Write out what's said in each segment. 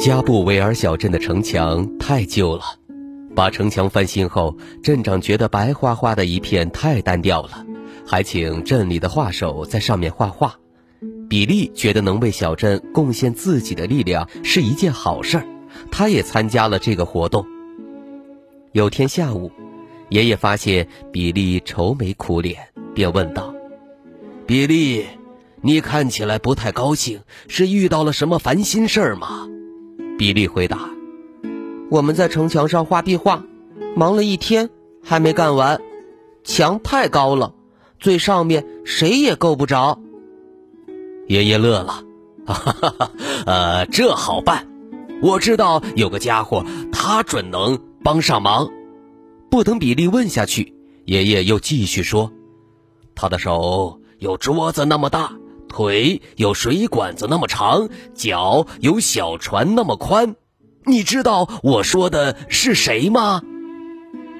加布维尔小镇的城墙太旧了，把城墙翻新后，镇长觉得白花花的一片太单调了，还请镇里的画手在上面画画。比利觉得能为小镇贡献自己的力量是一件好事儿，他也参加了这个活动。有天下午，爷爷发现比利愁眉苦脸，便问道：“比利，你看起来不太高兴，是遇到了什么烦心事儿吗？”比利回答：“我们在城墙上画壁画，忙了一天还没干完，墙太高了，最上面谁也够不着。”爷爷乐了：“哈哈，呃，这好办，我知道有个家伙，他准能帮上忙。”不等比利问下去，爷爷又继续说：“他的手有桌子那么大。”腿有水管子那么长，脚有小船那么宽，你知道我说的是谁吗？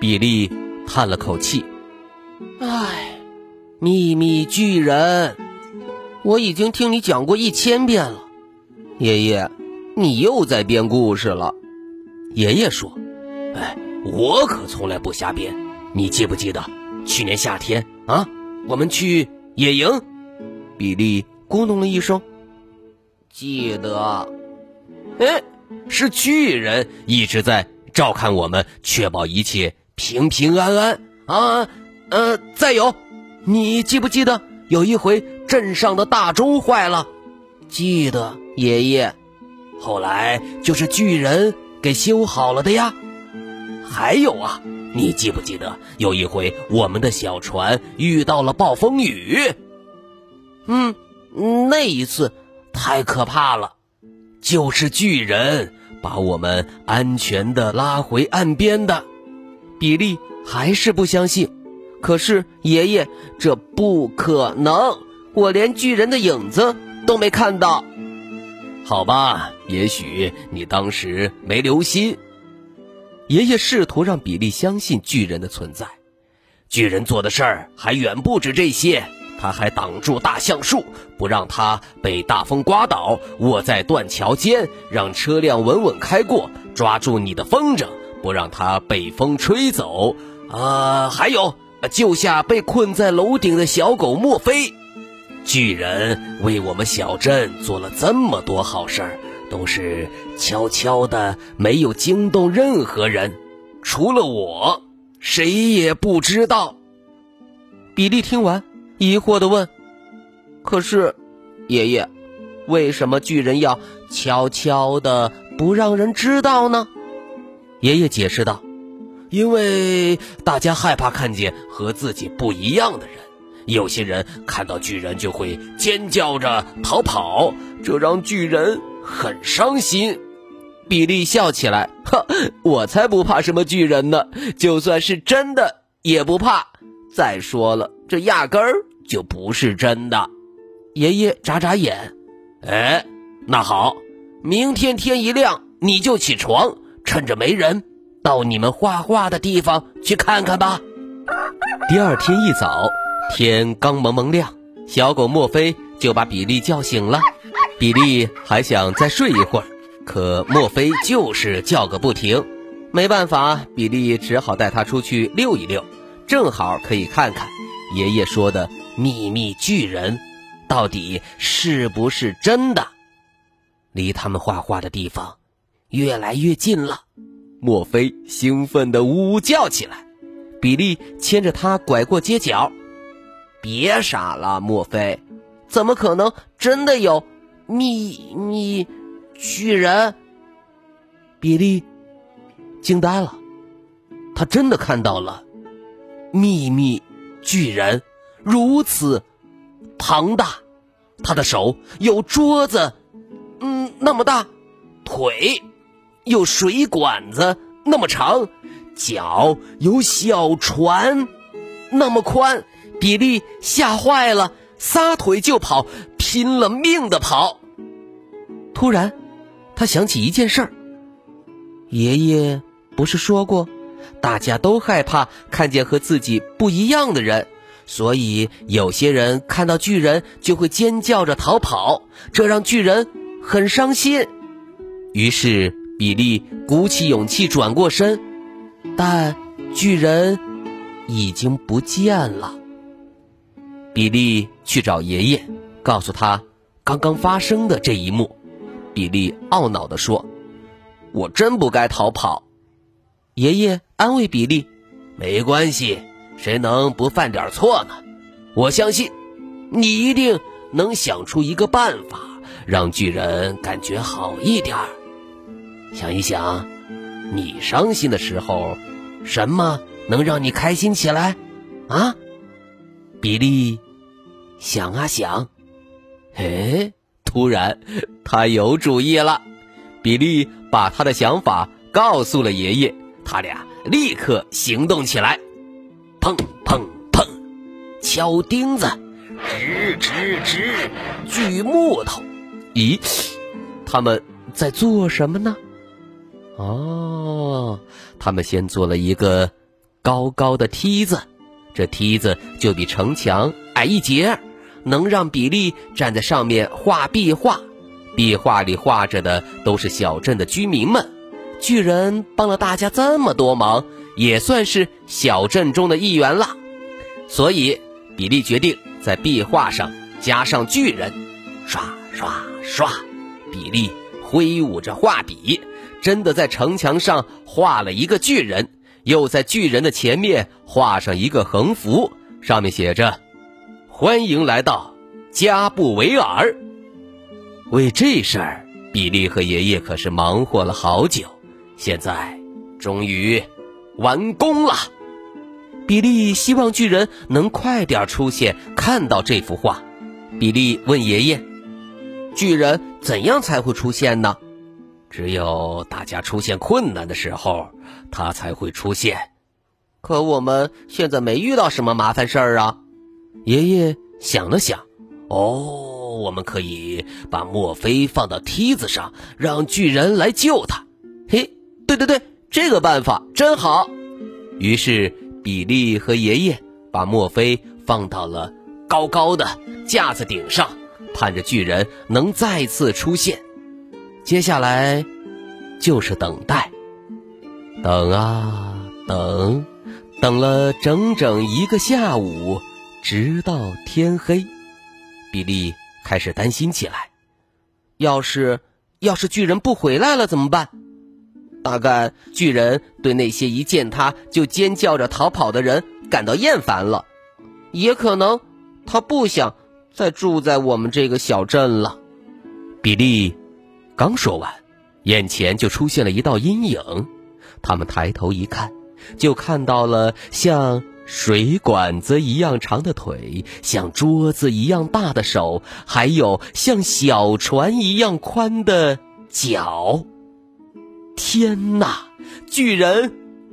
比利叹了口气：“唉，秘密巨人，我已经听你讲过一千遍了。爷爷，你又在编故事了。”爷爷说：“哎，我可从来不瞎编。你记不记得去年夏天啊，我们去野营？”比利咕哝了一声：“记得。”哎，是巨人一直在照看我们，确保一切平平安安啊！呃，再有，你记不记得有一回镇上的大钟坏了？记得，爷爷。后来就是巨人给修好了的呀。还有啊，你记不记得有一回我们的小船遇到了暴风雨？嗯，那一次太可怕了，就是巨人把我们安全的拉回岸边的。比利还是不相信，可是爷爷，这不可能，我连巨人的影子都没看到。好吧，也许你当时没留心。爷爷试图让比利相信巨人的存在，巨人做的事儿还远不止这些。他还挡住大橡树，不让它被大风刮倒；卧在断桥间，让车辆稳稳开过；抓住你的风筝，不让它被风吹走。啊，还有救下被困在楼顶的小狗墨菲。巨人为我们小镇做了这么多好事儿，都是悄悄的，没有惊动任何人，除了我，谁也不知道。比利听完。疑惑的问：“可是，爷爷，为什么巨人要悄悄的不让人知道呢？”爷爷解释道：“因为大家害怕看见和自己不一样的人，有些人看到巨人就会尖叫着逃跑，这让巨人很伤心。”比利笑起来：“哈，我才不怕什么巨人呢！就算是真的，也不怕。再说了，这压根儿……”就不是真的，爷爷眨眨眼，哎，那好，明天天一亮你就起床，趁着没人，到你们画画的地方去看看吧。第二天一早，天刚蒙蒙亮，小狗墨菲就把比利叫醒了。比利还想再睡一会儿，可墨菲就是叫个不停。没办法，比利只好带他出去溜一溜，正好可以看看爷爷说的。秘密巨人到底是不是真的？离他们画画的地方越来越近了。墨菲兴奋地呜呜叫起来。比利牵着他拐过街角。别傻了，墨菲，怎么可能真的有秘密巨人？比利惊呆了，他真的看到了秘密巨人。如此庞大，他的手有桌子，嗯，那么大，腿有水管子那么长，脚有小船那么宽。比利吓坏了，撒腿就跑，拼了命的跑。突然，他想起一件事儿：爷爷不是说过，大家都害怕看见和自己不一样的人，所以有些人看到巨人就会尖叫着逃跑，这让巨人很伤心。于是，比利鼓起勇气转过身，但巨人已经不见了。比利去找爷爷，告诉他刚刚发生的这一幕。比利懊恼地说：“我真不该逃跑。”爷爷安慰比利：“没关系，谁能不犯点错呢？我相信，你一定能想出一个办法，让巨人感觉好一点。想一想，你伤心的时候，什么能让你开心起来？啊？”比利想啊想，哎，突然他有主意了。比利把他的想法告诉了爷爷，他俩立刻行动起来。砰砰砰，敲钉子，吱吱吱，锯木头。咦，他们在做什么呢？哦，他们先做了一个高高的梯子。这梯子就比城墙矮一截，能让比利站在上面画壁画。壁画里画着的都是小镇的居民们。巨人帮了大家这么多忙，也算是小镇中的一员了。所以，比利决定在壁画上加上巨人。刷刷刷，比利挥舞着画笔，真的在城墙上画了一个巨人。又在巨人的前面画上一个横幅，上面写着：“欢迎来到加布维尔。”为这事儿，比利和爷爷可是忙活了好久。现在终于完工了。比利希望巨人能快点出现，看到这幅画。比利问爷爷：“巨人怎样才会出现呢？”只有大家出现困难的时候，他才会出现。可我们现在没遇到什么麻烦事儿啊。爷爷想了想，哦，我们可以把墨菲放到梯子上，让巨人来救他。嘿，对对对，这个办法真好。于是比利和爷爷把墨菲放到了高高的架子顶上，盼着巨人能再次出现。接下来就是等待，等啊等，等了整整一个下午，直到天黑。比利开始担心起来：要是要是巨人不回来了怎么办？大概巨人对那些一见他就尖叫着逃跑的人感到厌烦了，也可能他不想再住在我们这个小镇了。比利。刚说完，眼前就出现了一道阴影。他们抬头一看，就看到了像水管子一样长的腿，像桌子一样大的手，还有像小船一样宽的脚。天哪！巨人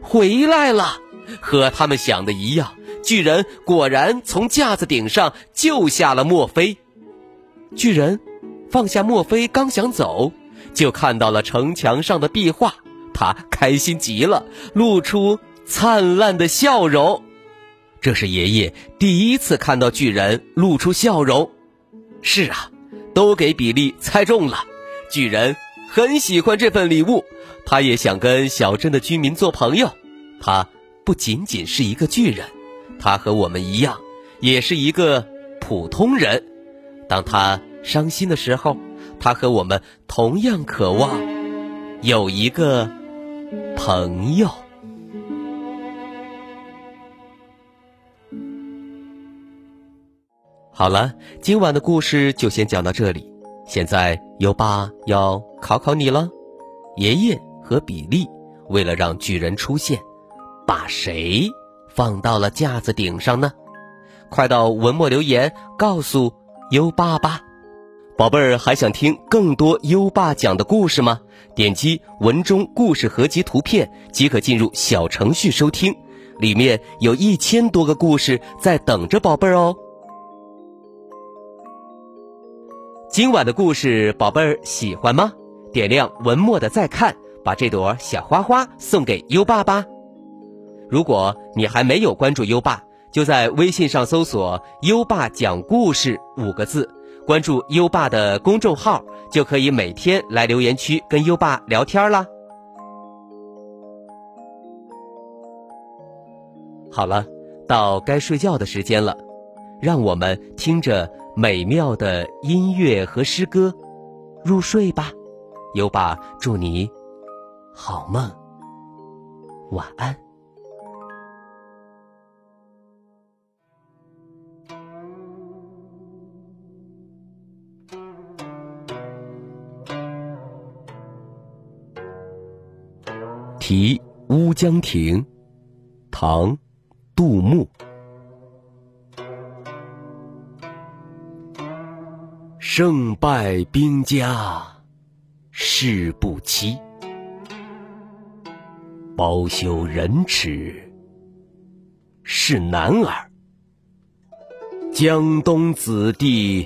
回来了，和他们想的一样，巨人果然从架子顶上救下了墨菲。巨人。放下墨菲，刚想走，就看到了城墙上的壁画。他开心极了，露出灿烂的笑容。这是爷爷第一次看到巨人露出笑容。是啊，都给比利猜中了。巨人很喜欢这份礼物，他也想跟小镇的居民做朋友。他不仅仅是一个巨人，他和我们一样，也是一个普通人。当他。伤心的时候，他和我们同样渴望有一个朋友。好了，今晚的故事就先讲到这里。现在优爸要考考你了：爷爷和比利为了让巨人出现，把谁放到了架子顶上呢？快到文末留言告诉优爸吧。宝贝儿，还想听更多优爸讲的故事吗？点击文中故事合集图片即可进入小程序收听，里面有一千多个故事在等着宝贝儿哦。今晚的故事，宝贝儿喜欢吗？点亮文末的再看，把这朵小花花送给优爸吧。如果你还没有关注优爸，就在微信上搜索“优爸讲故事”五个字。关注优爸的公众号，就可以每天来留言区跟优爸聊天啦。好了，到该睡觉的时间了，让我们听着美妙的音乐和诗歌入睡吧。优爸祝你好梦，晚安。《题乌江亭》唐·杜牧。胜败兵家事不期，包羞忍耻是男儿。江东子弟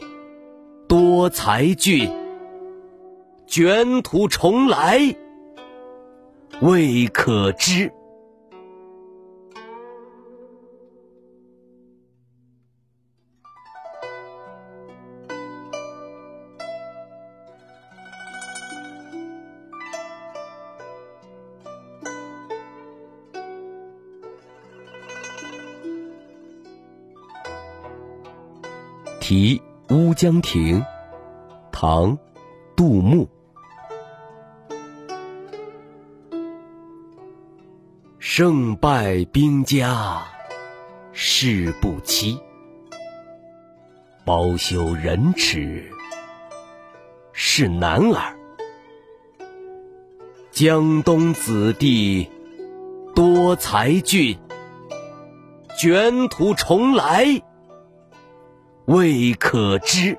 多才俊，卷土重来。未可知。《题乌江亭》，唐·杜牧。胜败兵家事不期，包羞忍耻是男儿。江东子弟多才俊，卷土重来未可知。